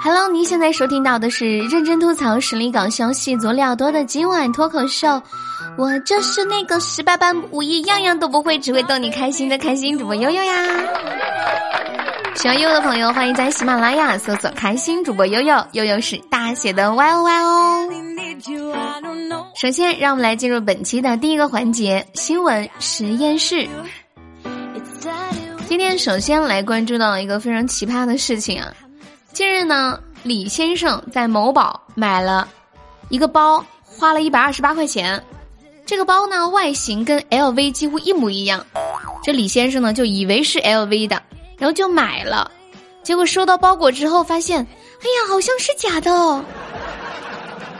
Hello，您现在收听到的是认真吐槽、实力搞笑、戏足料多的今晚脱口秀。我就是那个十八般武艺样样都不会，只会逗你开心的开心主播悠悠呀。喜欢悠悠的朋友，欢迎在喜马拉雅搜索“开心主播悠悠”，悠悠是大写的 Y O Y 哦。首先，让我们来进入本期的第一个环节——新闻实验室。今天首先来关注到一个非常奇葩的事情啊！近日呢，李先生在某宝买了一个包，花了一百二十八块钱。这个包呢，外形跟 LV 几乎一模一样。这李先生呢，就以为是 LV 的，然后就买了。结果收到包裹之后，发现，哎呀，好像是假的哦。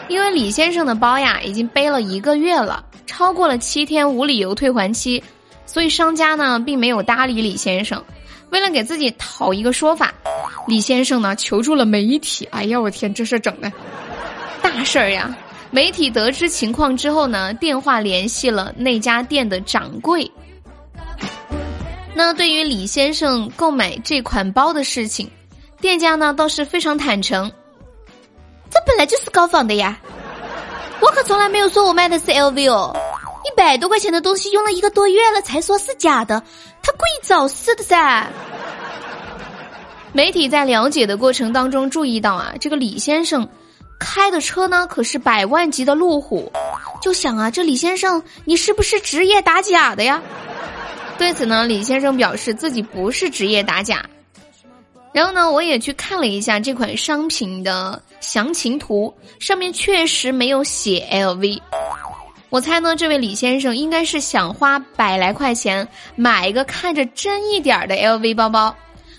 因为李先生的包呀，已经背了一个月了，超过了七天无理由退还期。所以商家呢，并没有搭理李先生。为了给自己讨一个说法，李先生呢求助了媒体。哎呀，我天，这事整的，大事儿呀！媒体得知情况之后呢，电话联系了那家店的掌柜。那对于李先生购买这款包的事情，店家呢倒是非常坦诚。这本来就是高仿的呀，我可从来没有说我卖的是 LV 哦。一百多块钱的东西用了一个多月了，才说是假的，他故意找事的噻。媒体在了解的过程当中注意到啊，这个李先生开的车呢可是百万级的路虎，就想啊，这李先生你是不是职业打假的呀？对此呢，李先生表示自己不是职业打假。然后呢，我也去看了一下这款商品的详情图，上面确实没有写 LV。我猜呢，这位李先生应该是想花百来块钱买一个看着真一点的 LV 包包，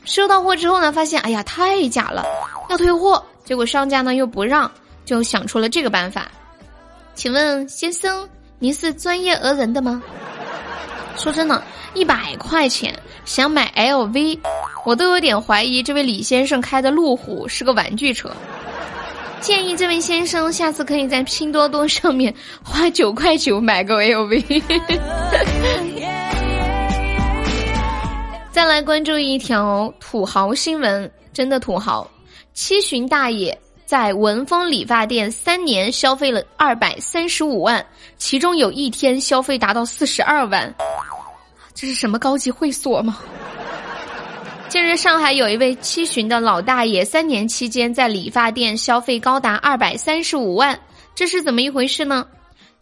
收到货之后呢，发现哎呀太假了，要退货，结果商家呢又不让，就想出了这个办法。请问先生，您是专业讹人的吗？说真的，一百块钱想买 LV，我都有点怀疑这位李先生开的路虎是个玩具车。建议这位先生下次可以在拼多多上面花九块九买个 LV。再来关注一条土豪新闻，真的土豪，七旬大爷在文峰理发店三年消费了二百三十五万，其中有一天消费达到四十二万，这是什么高级会所吗？近日，上海有一位七旬的老大爷，三年期间在理发店消费高达二百三十五万，这是怎么一回事呢？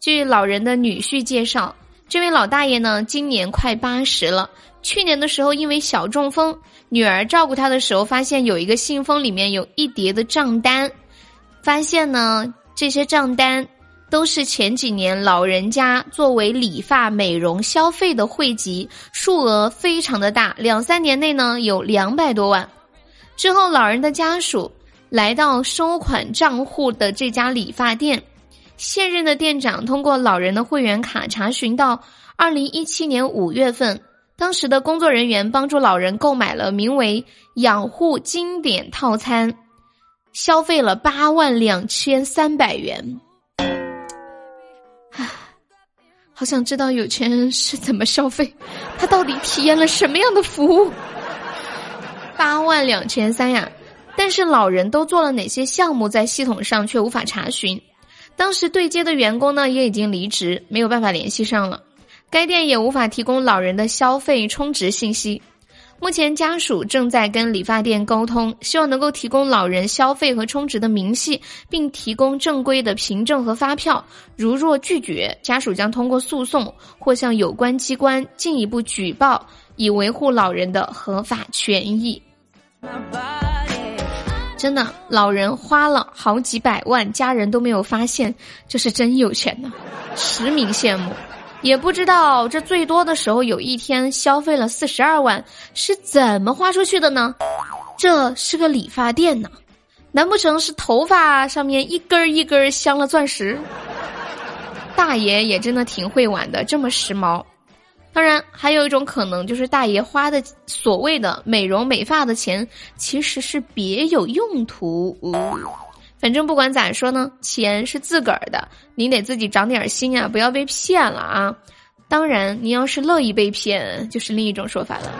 据老人的女婿介绍，这位老大爷呢，今年快八十了。去年的时候，因为小中风，女儿照顾他的时候，发现有一个信封里面有一叠的账单，发现呢，这些账单。都是前几年老人家作为理发美容消费的汇集，数额非常的大，两三年内呢有两百多万。之后老人的家属来到收款账户的这家理发店，现任的店长通过老人的会员卡查询到，二零一七年五月份，当时的工作人员帮助老人购买了名为“养护经典套餐”，消费了八万两千三百元。好想知道有钱人是怎么消费，他到底体验了什么样的服务？八万两千三呀！但是老人都做了哪些项目，在系统上却无法查询。当时对接的员工呢，也已经离职，没有办法联系上了。该店也无法提供老人的消费充值信息。目前家属正在跟理发店沟通，希望能够提供老人消费和充值的明细，并提供正规的凭证和发票。如若拒绝，家属将通过诉讼或向有关机关进一步举报，以维护老人的合法权益。真的，老人花了好几百万，家人都没有发现，这是真有钱呢，实名羡慕。也不知道这最多的时候有一天消费了四十二万是怎么花出去的呢？这是个理发店呢，难不成是头发上面一根一根镶了钻石？大爷也真的挺会玩的，这么时髦。当然，还有一种可能就是大爷花的所谓的美容美发的钱其实是别有用途。反正不管咋说呢，钱是自个儿的，你得自己长点心啊，不要被骗了啊！当然，你要是乐意被骗，就是另一种说法了。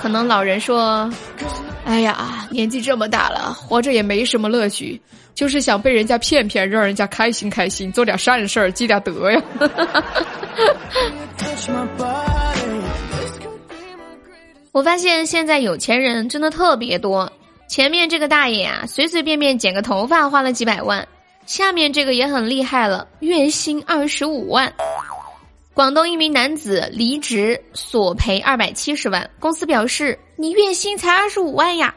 可能老人说，哎呀，年纪这么大了，活着也没什么乐趣，就是想被人家骗骗，让人家开心开心，做点善事儿，积点德呀。我发现现在有钱人真的特别多，前面这个大爷啊，随随便便剪个头发花了几百万，下面这个也很厉害了，月薪二十五万。广东一名男子离职索赔二百七十万，公司表示你月薪才二十五万呀。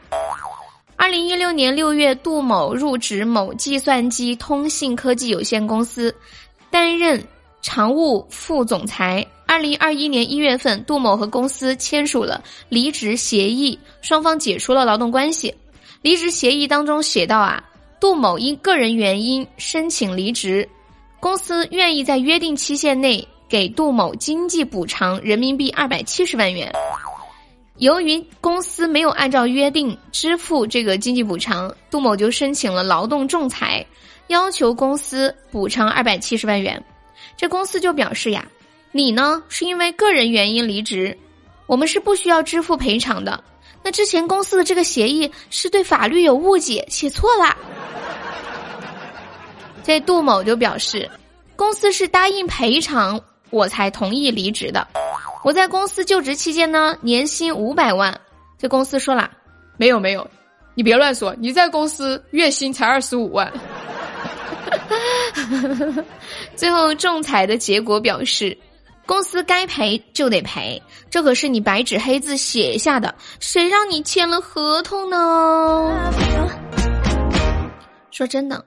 二零一六年六月，杜某入职某计算机通信科技有限公司，担任常务副总裁。二零二一年一月份，杜某和公司签署了离职协议，双方解除了劳动关系。离职协议当中写到啊，杜某因个人原因申请离职，公司愿意在约定期限内。给杜某经济补偿人民币二百七十万元。由于公司没有按照约定支付这个经济补偿，杜某就申请了劳动仲裁，要求公司补偿二百七十万元。这公司就表示呀，你呢是因为个人原因离职，我们是不需要支付赔偿的。那之前公司的这个协议是对法律有误解，写错了。这杜某就表示，公司是答应赔偿。我才同意离职的。我在公司就职期间呢，年薪五百万。这公司说了，没有没有，你别乱说，你在公司月薪才二十五万。最后仲裁的结果表示，公司该赔就得赔，这可是你白纸黑字写下的，谁让你签了合同呢？说真的，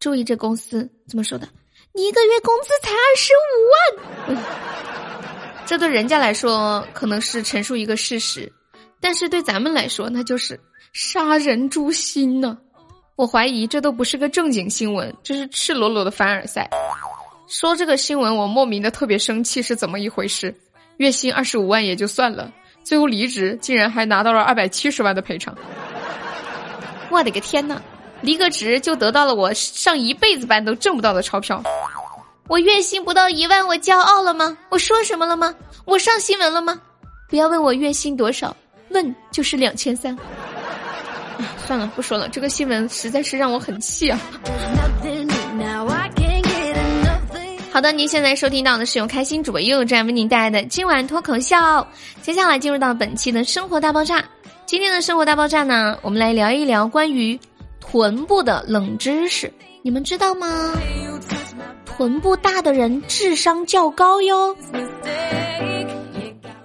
注意这公司怎么说的。你一个月工资才二十五万，这对人家来说可能是陈述一个事实，但是对咱们来说那就是杀人诛心呢。我怀疑这都不是个正经新闻，这是赤裸裸的凡尔赛。说这个新闻，我莫名的特别生气，是怎么一回事？月薪二十五万也就算了，最后离职竟然还拿到了二百七十万的赔偿。我的个天呐！离个职就得到了我上一辈子班都挣不到的钞票，我月薪不到一万，我骄傲了吗？我说什么了吗？我上新闻了吗？不要问我月薪多少，问就是两千三。算了，不说了，这个新闻实在是让我很气啊。好的，您现在收听到的是由开心主播悠悠站为您带来的今晚脱口秀，接下来进入到本期的生活大爆炸。今天的生活大爆炸呢，我们来聊一聊关于。臀部的冷知识，你们知道吗？臀部大的人智商较高哟。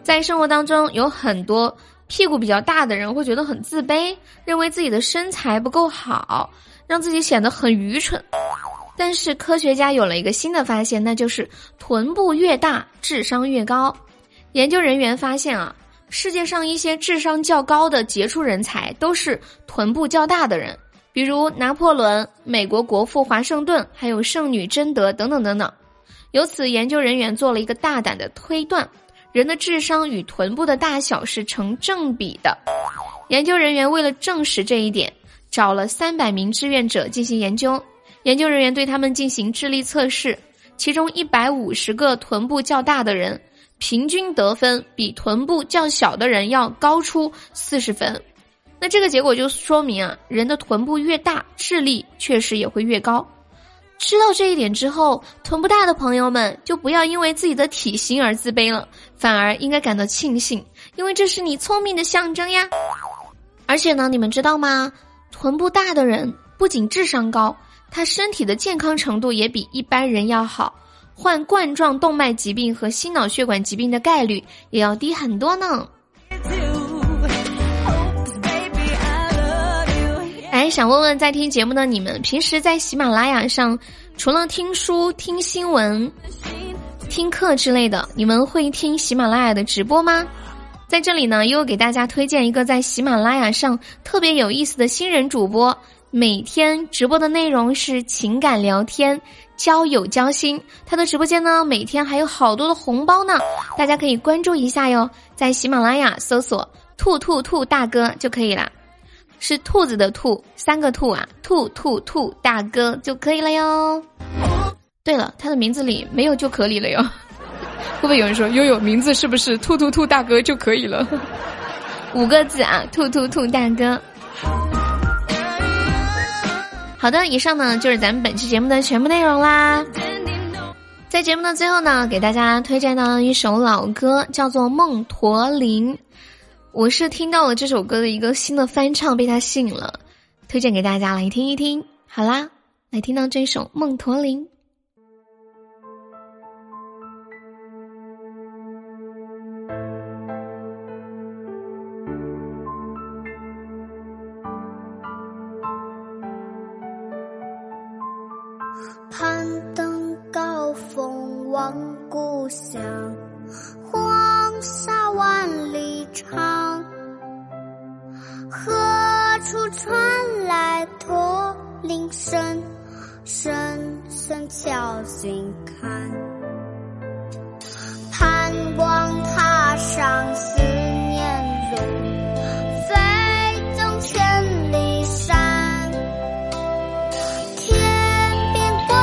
在生活当中，有很多屁股比较大的人会觉得很自卑，认为自己的身材不够好，让自己显得很愚蠢。但是科学家有了一个新的发现，那就是臀部越大，智商越高。研究人员发现啊，世界上一些智商较高的杰出人才都是臀部较大的人。比如拿破仑、美国国父华盛顿，还有圣女贞德等等等等。由此，研究人员做了一个大胆的推断：人的智商与臀部的大小是成正比的。研究人员为了证实这一点，找了三百名志愿者进行研究。研究人员对他们进行智力测试，其中一百五十个臀部较大的人，平均得分比臀部较小的人要高出四十分。那这个结果就说明啊，人的臀部越大，智力确实也会越高。知道这一点之后，臀部大的朋友们就不要因为自己的体型而自卑了，反而应该感到庆幸，因为这是你聪明的象征呀。而且呢，你们知道吗？臀部大的人不仅智商高，他身体的健康程度也比一般人要好，患冠状动脉疾病和心脑血管疾病的概率也要低很多呢。想问问在听节目的你们，平时在喜马拉雅上，除了听书、听新闻、听课之类的，你们会听喜马拉雅的直播吗？在这里呢，又给大家推荐一个在喜马拉雅上特别有意思的新人主播，每天直播的内容是情感聊天、交友交心。他的直播间呢，每天还有好多的红包呢，大家可以关注一下哟，在喜马拉雅搜索“兔兔兔大哥”就可以了。是兔子的兔，三个兔啊，兔兔兔大哥就可以了哟。对了，他的名字里没有就可以了哟。会不会有人说悠悠名字是不是兔兔兔大哥就可以了？五个字啊，兔兔兔大哥。好的，以上呢就是咱们本期节目的全部内容啦。在节目的最后呢，给大家推荐到一首老歌，叫做《梦驼铃》。我是听到了这首歌的一个新的翻唱，被他吸引了，推荐给大家来听一听。好啦，来听到这首《梦驼铃》。出传来驼铃声声声敲心坎盼望踏上思念路飞纵千里山。天边归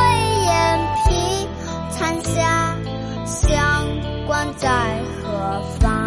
雁披残霞乡关在何方？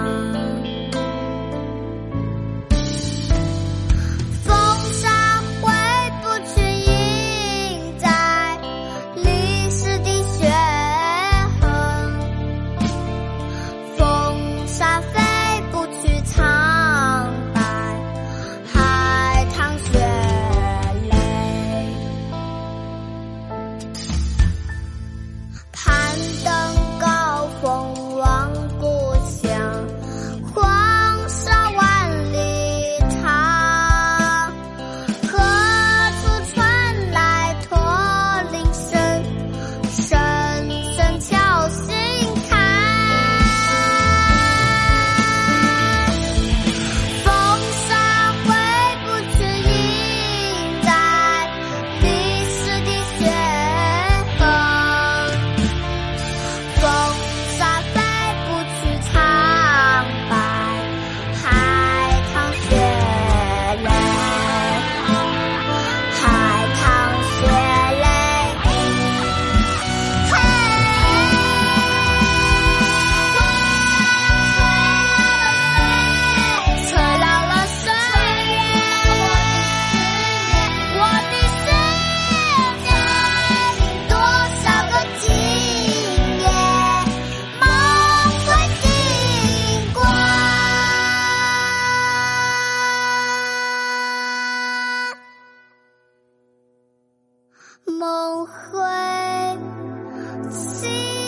梦回，心。